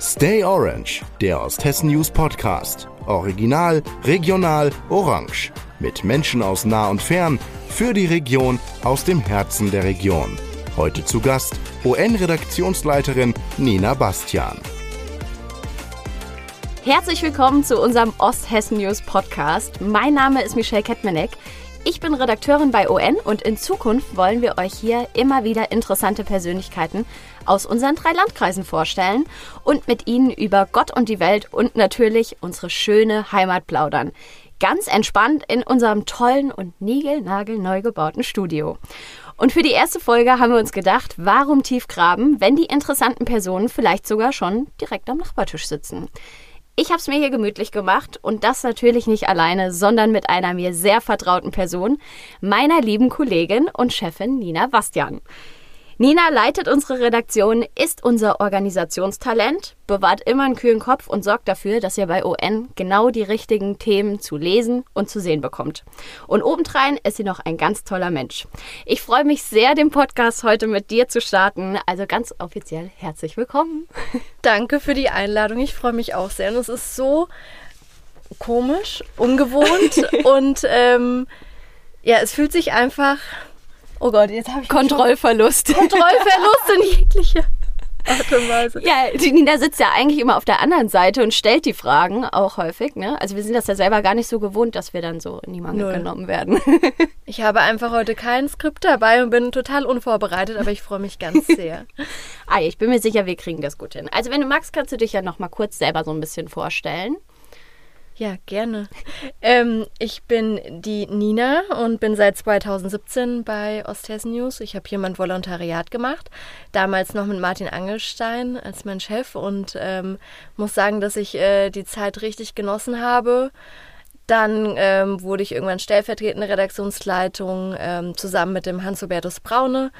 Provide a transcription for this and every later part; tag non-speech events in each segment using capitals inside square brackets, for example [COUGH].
Stay Orange, der Osthessen News Podcast. Original, regional, orange. Mit Menschen aus nah und fern, für die Region, aus dem Herzen der Region. Heute zu Gast ON-Redaktionsleiterin Nina Bastian. Herzlich willkommen zu unserem Osthessen News Podcast. Mein Name ist Michelle Kettmenek. Ich bin Redakteurin bei ON und in Zukunft wollen wir euch hier immer wieder interessante Persönlichkeiten aus unseren drei Landkreisen vorstellen und mit ihnen über Gott und die Welt und natürlich unsere schöne Heimat plaudern. Ganz entspannt in unserem tollen und niegelnagelneu gebauten Studio. Und für die erste Folge haben wir uns gedacht, warum tief graben, wenn die interessanten Personen vielleicht sogar schon direkt am Nachbartisch sitzen. Ich habe es mir hier gemütlich gemacht und das natürlich nicht alleine, sondern mit einer mir sehr vertrauten Person, meiner lieben Kollegin und Chefin Nina Bastian. Nina leitet unsere Redaktion, ist unser Organisationstalent, bewahrt immer einen kühlen Kopf und sorgt dafür, dass ihr bei ON genau die richtigen Themen zu lesen und zu sehen bekommt. Und obendrein ist sie noch ein ganz toller Mensch. Ich freue mich sehr, den Podcast heute mit dir zu starten. Also ganz offiziell herzlich willkommen. [LAUGHS] Danke für die Einladung. Ich freue mich auch sehr. Und es ist so komisch, ungewohnt [LAUGHS] und ähm, ja, es fühlt sich einfach Oh Gott, jetzt habe ich Kontrollverlust. Kontrollverlust in jegliche Art und Weise. Ja, die Nina sitzt ja eigentlich immer auf der anderen Seite und stellt die Fragen auch häufig. Ne? Also wir sind das ja selber gar nicht so gewohnt, dass wir dann so in die Mangel genommen werden. [LAUGHS] ich habe einfach heute kein Skript dabei und bin total unvorbereitet, aber ich freue mich ganz sehr. [LAUGHS] ah, ich bin mir sicher, wir kriegen das gut hin. Also wenn du magst, kannst du dich ja noch mal kurz selber so ein bisschen vorstellen. Ja, gerne. Ähm, ich bin die Nina und bin seit 2017 bei Osthessen News. Ich habe hier mein Volontariat gemacht, damals noch mit Martin Angelstein als mein Chef und ähm, muss sagen, dass ich äh, die Zeit richtig genossen habe. Dann ähm, wurde ich irgendwann stellvertretende Redaktionsleitung ähm, zusammen mit dem Hans-Hubertus Braune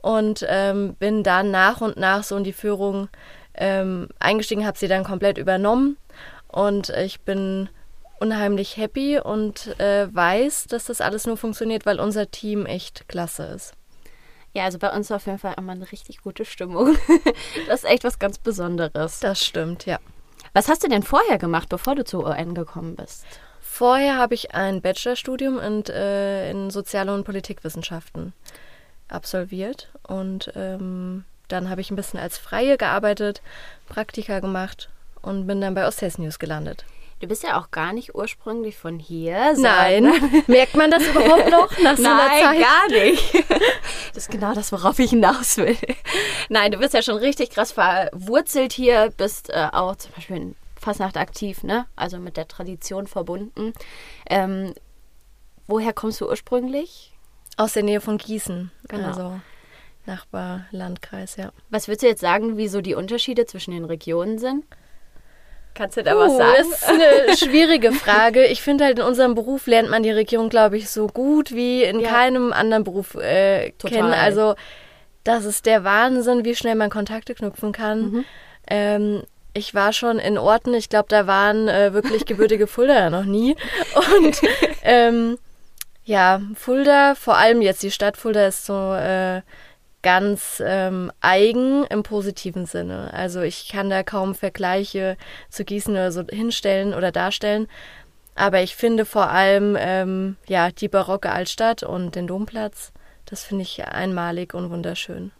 und ähm, bin dann nach und nach so in die Führung ähm, eingestiegen, habe sie dann komplett übernommen und ich bin unheimlich happy und äh, weiß, dass das alles nur funktioniert, weil unser Team echt klasse ist. Ja, also bei uns auf jeden Fall immer eine richtig gute Stimmung. [LAUGHS] das ist echt was ganz Besonderes. Das stimmt, ja. Was hast du denn vorher gemacht, bevor du zur UN gekommen bist? Vorher habe ich ein Bachelorstudium in, äh, in Soziale und Politikwissenschaften absolviert und ähm, dann habe ich ein bisschen als Freie gearbeitet, Praktika gemacht und bin dann bei Osthessen News gelandet. Du bist ja auch gar nicht ursprünglich von hier. Nein. [LAUGHS] Merkt man das überhaupt noch nach so Nein, einer Zeit? gar nicht. [LAUGHS] Das ist genau das, worauf ich hinaus will. Nein, du bist ja schon richtig krass verwurzelt hier, bist äh, auch zum Beispiel in Fasnacht aktiv, ne? Also mit der Tradition verbunden. Ähm, woher kommst du ursprünglich? Aus der Nähe von Gießen. Genau. Also Nachbarlandkreis, ja. Was würdest du jetzt sagen, wie so die Unterschiede zwischen den Regionen sind? Kannst du da uh, was sagen? Das ist eine [LAUGHS] schwierige Frage. Ich finde halt, in unserem Beruf lernt man die Region, glaube ich, so gut wie in ja. keinem anderen Beruf äh, kennen. Also, das ist der Wahnsinn, wie schnell man Kontakte knüpfen kann. Mhm. Ähm, ich war schon in Orten, ich glaube, da waren äh, wirklich gebürtige Fulda noch nie. [LAUGHS] Und ähm, ja, Fulda, vor allem jetzt die Stadt Fulda ist so äh, ganz ähm, eigen im positiven Sinne. Also ich kann da kaum Vergleiche zu Gießen oder so hinstellen oder darstellen. Aber ich finde vor allem ähm, ja die barocke Altstadt und den Domplatz, das finde ich einmalig und wunderschön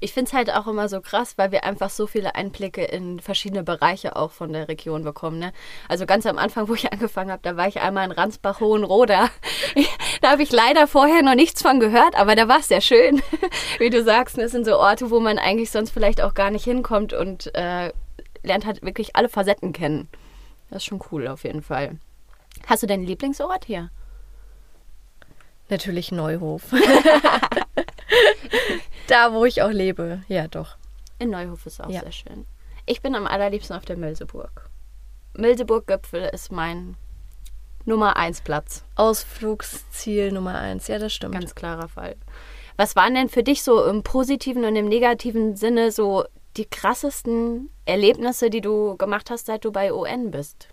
ich finde es halt auch immer so krass, weil wir einfach so viele Einblicke in verschiedene Bereiche auch von der Region bekommen. Ne? Also ganz am Anfang, wo ich [LAUGHS] angefangen habe, da war ich einmal in Ransbach-Hohenroda. [LAUGHS] da habe ich leider vorher noch nichts von gehört, aber da war es sehr schön. [LAUGHS] Wie du sagst, das sind so Orte, wo man eigentlich sonst vielleicht auch gar nicht hinkommt und äh, lernt halt wirklich alle Facetten kennen. Das ist schon cool auf jeden Fall. Hast du deinen Lieblingsort hier? Natürlich Neuhof. Da, wo ich auch lebe. Ja, doch. In Neuhof ist auch ja. sehr schön. Ich bin am allerliebsten auf der Milseburg. Milseburg-Gipfel ist mein Nummer 1 Platz. Ausflugsziel Nummer 1, ja, das stimmt. Ganz klarer Fall. Was waren denn für dich so im positiven und im negativen Sinne so die krassesten Erlebnisse, die du gemacht hast, seit du bei ON bist?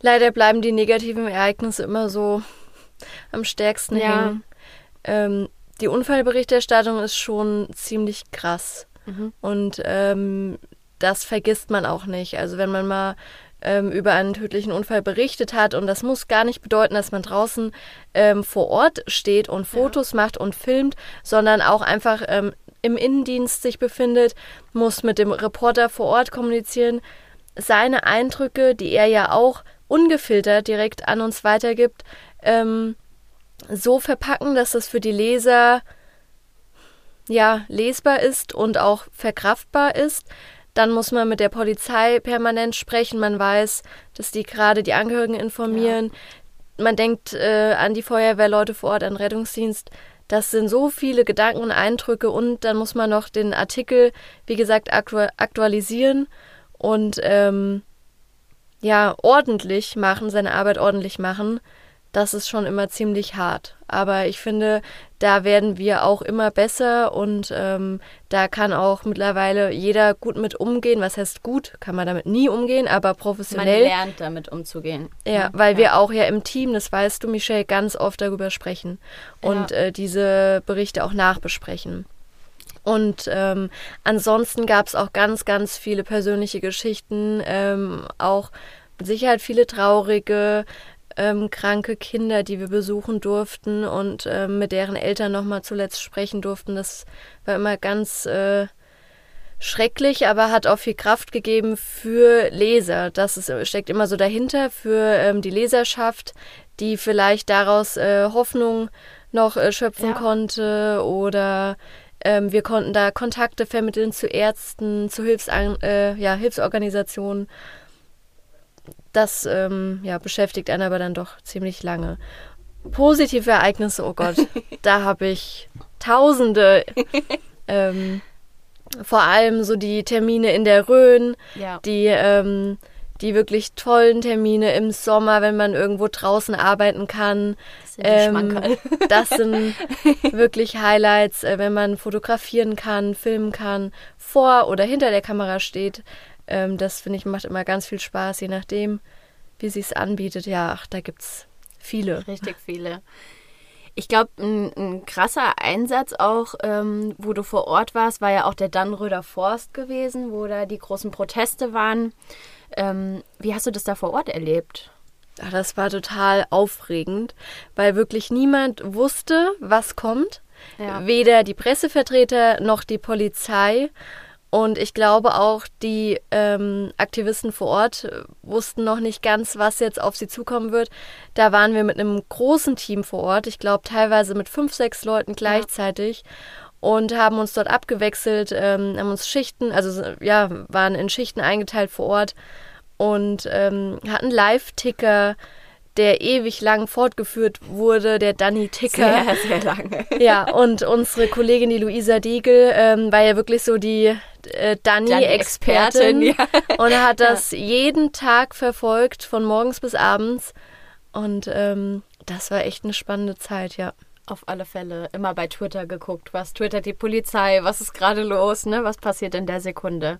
Leider bleiben die negativen Ereignisse immer so am stärksten ja. hängen. Ähm, die Unfallberichterstattung ist schon ziemlich krass. Mhm. Und ähm, das vergisst man auch nicht. Also wenn man mal ähm, über einen tödlichen Unfall berichtet hat. Und das muss gar nicht bedeuten, dass man draußen ähm, vor Ort steht und Fotos ja. macht und filmt, sondern auch einfach ähm, im Innendienst sich befindet, muss mit dem Reporter vor Ort kommunizieren, seine Eindrücke, die er ja auch ungefiltert direkt an uns weitergibt, ähm, so verpacken, dass das für die Leser ja lesbar ist und auch verkraftbar ist. Dann muss man mit der Polizei permanent sprechen. Man weiß, dass die gerade die Angehörigen informieren. Ja. Man denkt äh, an die Feuerwehrleute vor Ort, an Rettungsdienst. Das sind so viele Gedanken und Eindrücke und dann muss man noch den Artikel, wie gesagt, aktualisieren und ähm, ja, ordentlich machen, seine Arbeit ordentlich machen das ist schon immer ziemlich hart. Aber ich finde, da werden wir auch immer besser und ähm, da kann auch mittlerweile jeder gut mit umgehen. Was heißt gut? Kann man damit nie umgehen, aber professionell. Man lernt damit umzugehen. Ja, weil ja. wir auch ja im Team, das weißt du, Michelle, ganz oft darüber sprechen und ja. äh, diese Berichte auch nachbesprechen. Und ähm, ansonsten gab es auch ganz, ganz viele persönliche Geschichten, ähm, auch mit Sicherheit viele traurige, ähm, kranke Kinder, die wir besuchen durften und ähm, mit deren Eltern nochmal zuletzt sprechen durften. Das war immer ganz äh, schrecklich, aber hat auch viel Kraft gegeben für Leser. Das ist, steckt immer so dahinter für ähm, die Leserschaft, die vielleicht daraus äh, Hoffnung noch äh, schöpfen ja. konnte oder ähm, wir konnten da Kontakte vermitteln zu Ärzten, zu Hilfsan äh, ja, Hilfsorganisationen das ähm, ja, beschäftigt einen aber dann doch ziemlich lange. Positive Ereignisse, oh Gott, [LAUGHS] da habe ich tausende. Ähm, vor allem so die Termine in der Rhön, ja. die, ähm, die wirklich tollen Termine im Sommer, wenn man irgendwo draußen arbeiten kann. Das sind, ähm, das sind [LAUGHS] wirklich Highlights, äh, wenn man fotografieren kann, filmen kann, vor oder hinter der Kamera steht. Ähm, das finde ich macht immer ganz viel Spaß, je nachdem, wie sie es anbietet. Ja, ach, da gibt es viele. Richtig viele. Ich glaube, ein, ein, krasser Einsatz auch, ähm, wo du vor Ort warst, war ja auch der Dannröder Forst gewesen, wo da die großen Proteste waren. Ähm, wie hast du das da vor Ort erlebt? Ach, das war total aufregend, weil wirklich niemand wusste, was kommt. Ja. Weder die Pressevertreter noch die Polizei. Und ich glaube auch, die ähm, Aktivisten vor Ort wussten noch nicht ganz, was jetzt auf sie zukommen wird. Da waren wir mit einem großen Team vor Ort, ich glaube teilweise mit fünf, sechs Leuten gleichzeitig. Ja. Und haben uns dort abgewechselt, ähm, haben uns Schichten, also ja, waren in Schichten eingeteilt vor Ort und ähm, hatten Live-Ticker, der ewig lang fortgeführt wurde, der Danny Ticker. Sehr, sehr lange. [LAUGHS] Ja, und unsere Kollegin, die Luisa Diegel, ähm, war ja wirklich so die äh, Danny-Expertin ja. [LAUGHS] und hat das ja. jeden Tag verfolgt, von morgens bis abends. Und ähm, das war echt eine spannende Zeit, ja. Auf alle Fälle immer bei Twitter geguckt, was twittert die Polizei, was ist gerade los, ne? Was passiert in der Sekunde?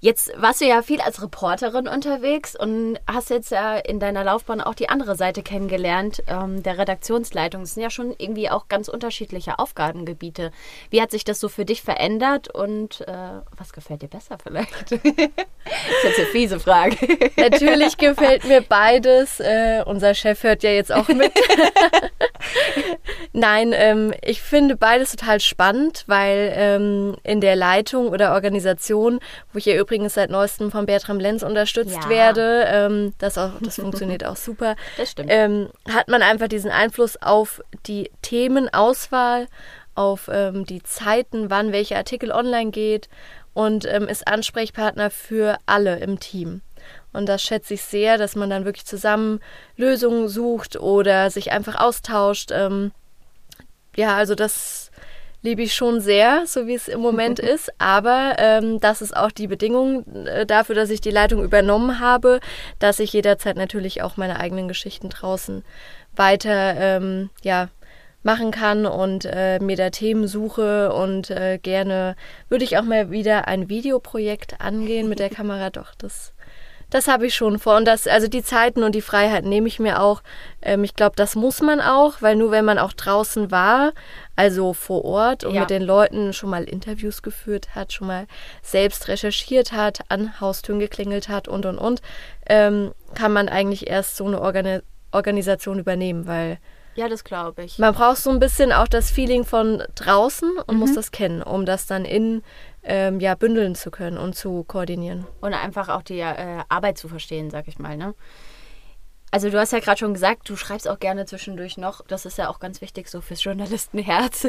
Jetzt warst du ja viel als Reporterin unterwegs und hast jetzt ja in deiner Laufbahn auch die andere Seite kennengelernt, ähm, der Redaktionsleitung. Das sind ja schon irgendwie auch ganz unterschiedliche Aufgabengebiete. Wie hat sich das so für dich verändert und äh, was gefällt dir besser vielleicht? [LAUGHS] das ist jetzt eine fiese Frage. Natürlich gefällt mir beides. Äh, unser Chef hört ja jetzt auch mit. [LAUGHS] Nein, ähm, ich finde beides total spannend, weil ähm, in der Leitung oder Organisation, wo ich ja übrigens seit neuestem von Bertram Lenz unterstützt ja. werde, ähm, das, auch, das funktioniert auch super, das stimmt. Ähm, hat man einfach diesen Einfluss auf die Themenauswahl, auf ähm, die Zeiten, wann welcher Artikel online geht und ähm, ist Ansprechpartner für alle im Team. Und das schätze ich sehr, dass man dann wirklich zusammen Lösungen sucht oder sich einfach austauscht. Ähm, ja, also das liebe ich schon sehr, so wie es im Moment [LAUGHS] ist. Aber ähm, das ist auch die Bedingung äh, dafür, dass ich die Leitung übernommen habe, dass ich jederzeit natürlich auch meine eigenen Geschichten draußen weiter ähm, ja, machen kann und äh, mir da Themen suche und äh, gerne würde ich auch mal wieder ein Videoprojekt angehen mit der [LAUGHS] Kamera. Doch, das Das habe ich schon vor. Und das, also die Zeiten und die Freiheit nehme ich mir auch. Ähm, ich glaube, das muss man auch, weil nur wenn man auch draußen war, also vor Ort und ja. mit den Leuten schon mal Interviews geführt hat, schon mal selbst recherchiert hat, an Haustüren geklingelt hat und und und, ähm, kann man eigentlich erst so eine Organi Organisation übernehmen, weil ja, das glaube ich. Man braucht so ein bisschen auch das Feeling von draußen und mhm. muss das kennen, um das dann in ähm, ja, bündeln zu können und zu koordinieren. Und einfach auch die äh, Arbeit zu verstehen, sag ich mal, ne? Also du hast ja gerade schon gesagt, du schreibst auch gerne zwischendurch noch. Das ist ja auch ganz wichtig so fürs Journalistenherz.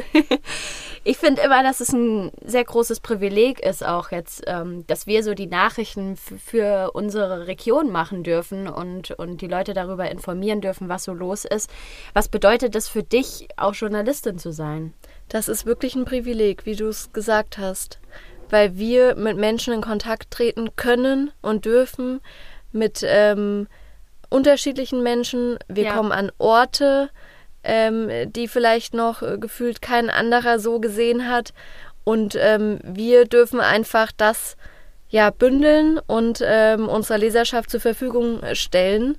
[LAUGHS] ich finde immer, dass es ein sehr großes Privileg ist auch jetzt, ähm, dass wir so die Nachrichten für unsere Region machen dürfen und, und die Leute darüber informieren dürfen, was so los ist. Was bedeutet das für dich, auch Journalistin zu sein? Das ist wirklich ein Privileg, wie du es gesagt hast, weil wir mit Menschen in Kontakt treten können und dürfen, mit ähm, unterschiedlichen Menschen. Wir ja. kommen an Orte, ähm, die vielleicht noch äh, gefühlt kein anderer so gesehen hat. Und ähm, wir dürfen einfach das ja bündeln und ähm, unserer Leserschaft zur Verfügung stellen.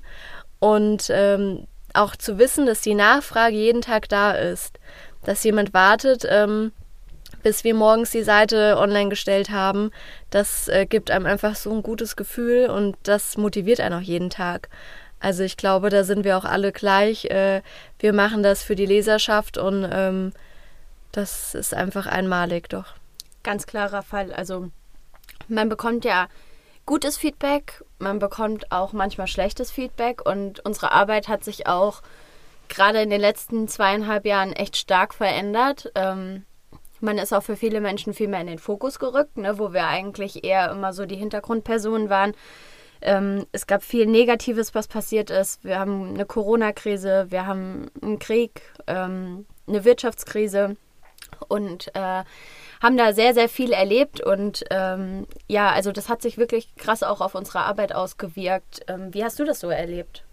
Und ähm, auch zu wissen, dass die Nachfrage jeden Tag da ist. Dass jemand wartet, ähm, bis wir morgens die Seite online gestellt haben. Das äh, gibt einem einfach so ein gutes Gefühl und das motiviert einen auch jeden Tag. Also ich glaube, da sind wir auch alle gleich. Äh, wir machen das für die Leserschaft und ähm, das ist einfach einmalig, doch. Ganz klarer Fall. Also man bekommt ja gutes Feedback, man bekommt auch manchmal schlechtes Feedback und unsere Arbeit hat sich auch gerade in den letzten zweieinhalb Jahren echt stark verändert. Ähm, man ist auch für viele Menschen viel mehr in den Fokus gerückt, ne, wo wir eigentlich eher immer so die Hintergrundpersonen waren ähm, es gab viel Negatives, was passiert ist. Wir haben eine Corona-Krise, wir haben einen Krieg, ähm, eine Wirtschaftskrise und äh, haben da sehr, sehr viel erlebt. Und ähm, ja, also das hat sich wirklich krass auch auf unsere Arbeit ausgewirkt. Ähm, wie hast du das so erlebt?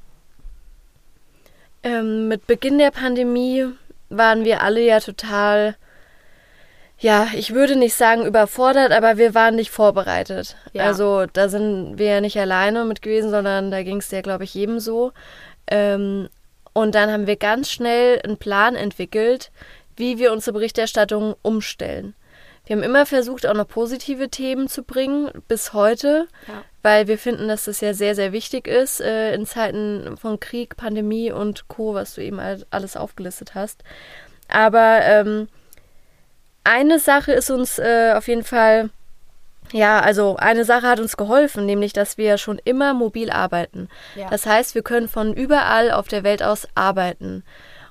Ähm, mit Beginn der Pandemie waren wir alle ja total ja, ich würde nicht sagen überfordert, aber wir waren nicht vorbereitet. Ja. Also da sind wir ja nicht alleine mit gewesen, sondern da ging es ja, glaube ich, jedem so. Ähm, und dann haben wir ganz schnell einen Plan entwickelt, wie wir unsere Berichterstattung umstellen. Wir haben immer versucht, auch noch positive Themen zu bringen, bis heute, ja. weil wir finden, dass das ja sehr, sehr wichtig ist äh, in Zeiten von Krieg, Pandemie und Co., was du eben alles aufgelistet hast. Aber ähm, eine Sache ist uns äh, auf jeden Fall, ja, also eine Sache hat uns geholfen, nämlich dass wir schon immer mobil arbeiten. Ja. Das heißt, wir können von überall auf der Welt aus arbeiten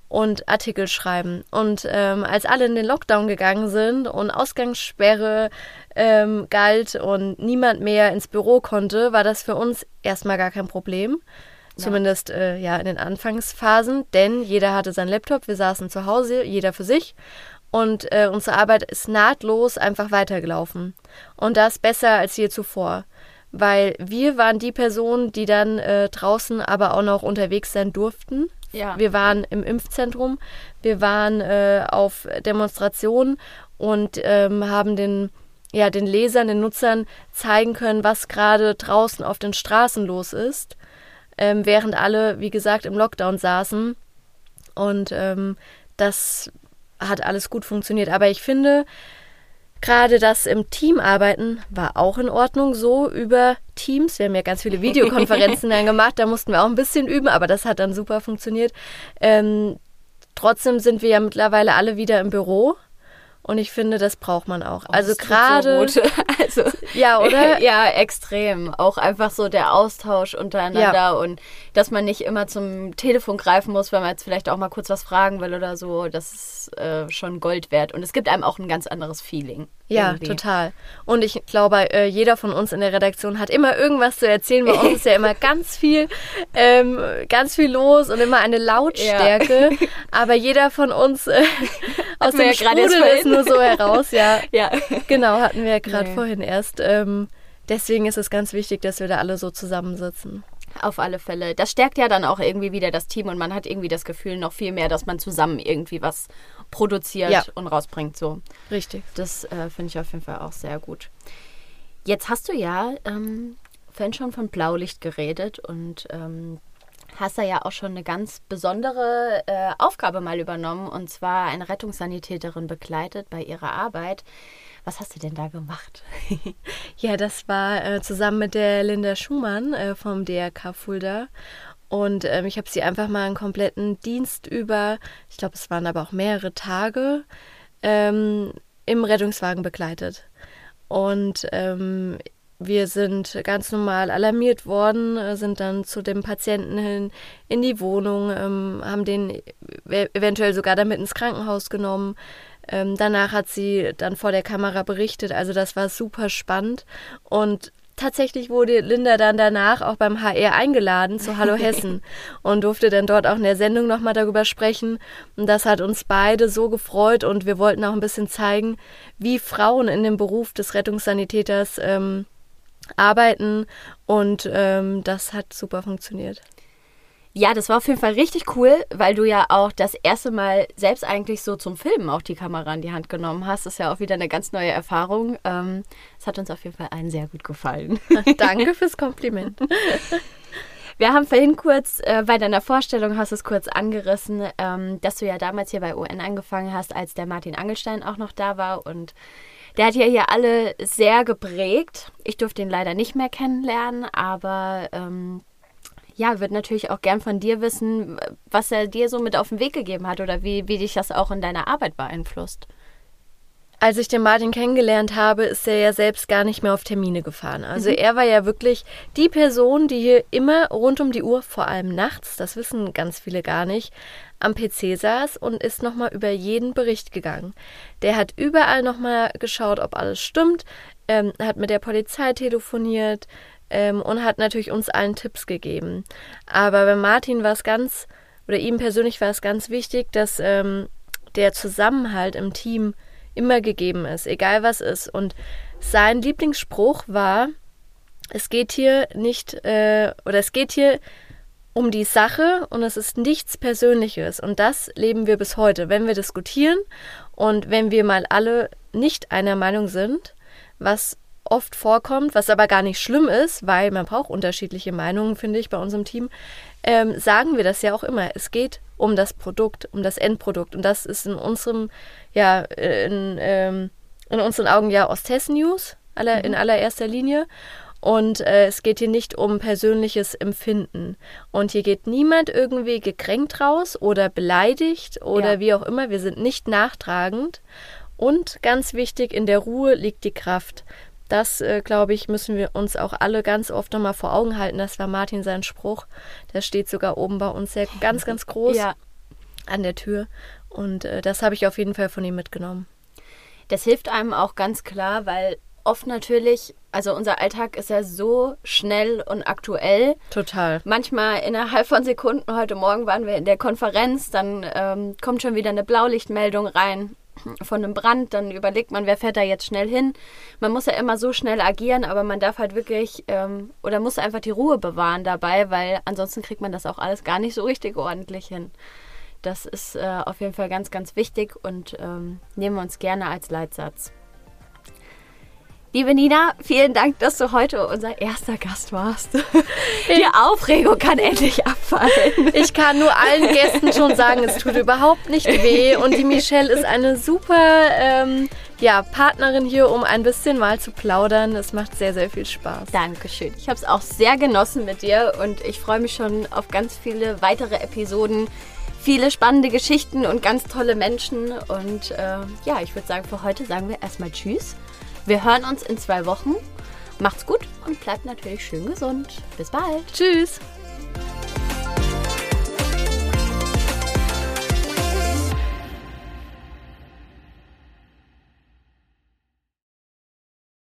und Artikel schreiben. Und ähm, als alle in den Lockdown gegangen sind und Ausgangssperre ähm, galt und niemand mehr ins Büro konnte, war das für uns erstmal gar kein Problem. Ja. Zumindest äh, ja in den Anfangsphasen, denn jeder hatte seinen Laptop, wir saßen zu Hause, jeder für sich und äh, unsere Arbeit ist nahtlos einfach weitergelaufen. Und das besser als je zuvor. Weil wir waren die Personen, die dann äh, draußen aber auch noch unterwegs sein durften. Ja. Wir waren im Impfzentrum, wir waren äh, auf Demonstrationen und ähm, haben den, ja, den Lesern, den Nutzern zeigen können, was gerade draußen auf den Straßen los ist. Ähm, während alle, wie gesagt, im Lockdown saßen. Und ähm, das hat alles gut funktioniert. Aber ich finde, gerade das im Team arbeiten war auch in Ordnung, so über Teams. Wir haben ja ganz viele Videokonferenzen [LAUGHS] dann gemacht, da mussten wir auch ein bisschen üben, aber das hat dann super funktioniert. Ähm, trotzdem sind wir ja mittlerweile alle wieder im Büro. Und ich finde, das braucht man auch. Oh, also gerade. So [LAUGHS] also, [LAUGHS] ja, oder? [LAUGHS] Ja, extrem. Auch einfach so der Austausch untereinander ja. und dass man nicht immer zum Telefon greifen muss, wenn man jetzt vielleicht auch mal kurz was fragen will oder so. Das ist äh, schon Gold wert. Und es gibt einem auch ein ganz anderes Feeling. Ja, irgendwie. total. Und ich glaube, äh, jeder von uns in der Redaktion hat immer irgendwas zu erzählen. Bei uns ist ja immer [LAUGHS] ganz viel, ähm, ganz viel los und immer eine Lautstärke. Ja. [LAUGHS] Aber jeder von uns äh, [LAUGHS] aus dem ja Strudel ist nur so heraus. Ja, ja. genau, hatten wir ja gerade nee. vorhin erst. Ähm, deswegen ist es ganz wichtig, dass wir da alle so zusammensitzen. Auf alle Fälle. Das stärkt ja dann auch irgendwie wieder das Team und man hat irgendwie das Gefühl noch viel mehr, dass man zusammen irgendwie was produziert ja. und rausbringt. So. Richtig. Das äh, finde ich auf jeden Fall auch sehr gut. Jetzt hast du ja ähm, vorhin schon von Blaulicht geredet und ähm, hast da ja auch schon eine ganz besondere äh, Aufgabe mal übernommen und zwar eine Rettungssanitäterin begleitet bei ihrer Arbeit. Was hast du denn da gemacht? [LAUGHS] ja, das war äh, zusammen mit der Linda Schumann äh, vom DRK Fulda. Und ähm, ich habe sie einfach mal einen kompletten Dienst über, ich glaube, es waren aber auch mehrere Tage, ähm, im Rettungswagen begleitet. Und ähm, wir sind ganz normal alarmiert worden, sind dann zu dem Patienten hin in die Wohnung, ähm, haben den e-, eventuell sogar damit ins Krankenhaus genommen. Ähm, danach hat sie dann vor der Kamera berichtet. Also das war super spannend. Und tatsächlich wurde Linda dann danach auch beim HR eingeladen zu Hallo [LAUGHS] Hessen und durfte dann dort auch in der Sendung nochmal darüber sprechen. Und das hat uns beide so gefreut und wir wollten auch ein bisschen zeigen, wie Frauen in dem Beruf des Rettungssanitäters ähm, arbeiten und ähm, das hat super funktioniert. Ja, das war auf jeden Fall richtig cool, weil du ja auch das erste Mal selbst eigentlich so zum Filmen auch die Kamera in die Hand genommen hast. Das ist ja auch wieder eine ganz neue Erfahrung. Es ähm, hat uns auf jeden Fall allen sehr gut gefallen. [LAUGHS] Danke fürs Kompliment. [LAUGHS] Wir haben vorhin kurz äh, bei deiner Vorstellung hast du es kurz angerissen, ähm, dass du ja damals hier bei UN angefangen hast, als der Martin Angelstein auch noch da war und der hat ja hier alle sehr geprägt. Ich durfte ihn leider nicht mehr kennenlernen, aber ähm, ja, würde natürlich auch gern von dir wissen, was er dir so mit auf den Weg gegeben hat oder wie, wie dich das auch in deiner Arbeit beeinflusst. Als ich den Martin kennengelernt habe, ist er ja selbst gar nicht mehr auf Termine gefahren. Also mhm. er war ja wirklich die Person, die hier immer rund um die Uhr, vor allem nachts, das wissen ganz viele gar nicht, am PC saß und ist nochmal über jeden Bericht gegangen. Der hat überall nochmal geschaut, ob alles stimmt, ähm, hat mit der Polizei telefoniert ähm, und hat natürlich uns allen Tipps gegeben. Aber bei Martin war es ganz, oder ihm persönlich war es ganz wichtig, dass ähm, der Zusammenhalt im Team immer gegeben ist, egal was ist. Und sein Lieblingsspruch war, es geht hier nicht, äh, oder es geht hier um die Sache und es ist nichts Persönliches. Und das leben wir bis heute. Wenn wir diskutieren und wenn wir mal alle nicht einer Meinung sind, was oft vorkommt, was aber gar nicht schlimm ist, weil man braucht unterschiedliche Meinungen, finde ich, bei unserem Team, ähm, sagen wir das ja auch immer. Es geht um das Produkt, um das Endprodukt. Und das ist in unserem, ja, in, ähm, in unseren Augen ja Osthessen News aller, mhm. in allererster Linie. Und äh, es geht hier nicht um persönliches Empfinden. Und hier geht niemand irgendwie gekränkt raus oder beleidigt oder ja. wie auch immer. Wir sind nicht nachtragend. Und ganz wichtig, in der Ruhe liegt die Kraft. Das, äh, glaube ich, müssen wir uns auch alle ganz oft nochmal vor Augen halten. Das war Martin sein Spruch. Der steht sogar oben bei uns sehr ganz, ganz groß ja. an der Tür. Und äh, das habe ich auf jeden Fall von ihm mitgenommen. Das hilft einem auch ganz klar, weil oft natürlich, also unser Alltag ist ja so schnell und aktuell. Total. Manchmal innerhalb von Sekunden, heute Morgen waren wir in der Konferenz, dann ähm, kommt schon wieder eine Blaulichtmeldung rein von einem Brand, dann überlegt man, wer fährt da jetzt schnell hin. Man muss ja immer so schnell agieren, aber man darf halt wirklich ähm, oder muss einfach die Ruhe bewahren dabei, weil ansonsten kriegt man das auch alles gar nicht so richtig ordentlich hin. Das ist äh, auf jeden Fall ganz, ganz wichtig und ähm, nehmen wir uns gerne als Leitsatz. Liebe Nina, vielen Dank, dass du heute unser erster Gast warst. [LAUGHS] Die Aufregung kann endlich abfallen. Ich kann nur allen Gästen schon sagen, es tut überhaupt nicht weh. Und die Michelle ist eine super ähm, ja, Partnerin hier, um ein bisschen mal zu plaudern. Es macht sehr, sehr viel Spaß. Dankeschön. Ich habe es auch sehr genossen mit dir und ich freue mich schon auf ganz viele weitere Episoden. Viele spannende Geschichten und ganz tolle Menschen. Und äh, ja, ich würde sagen, für heute sagen wir erstmal Tschüss. Wir hören uns in zwei Wochen. Macht's gut und bleibt natürlich schön gesund. Bis bald. Tschüss.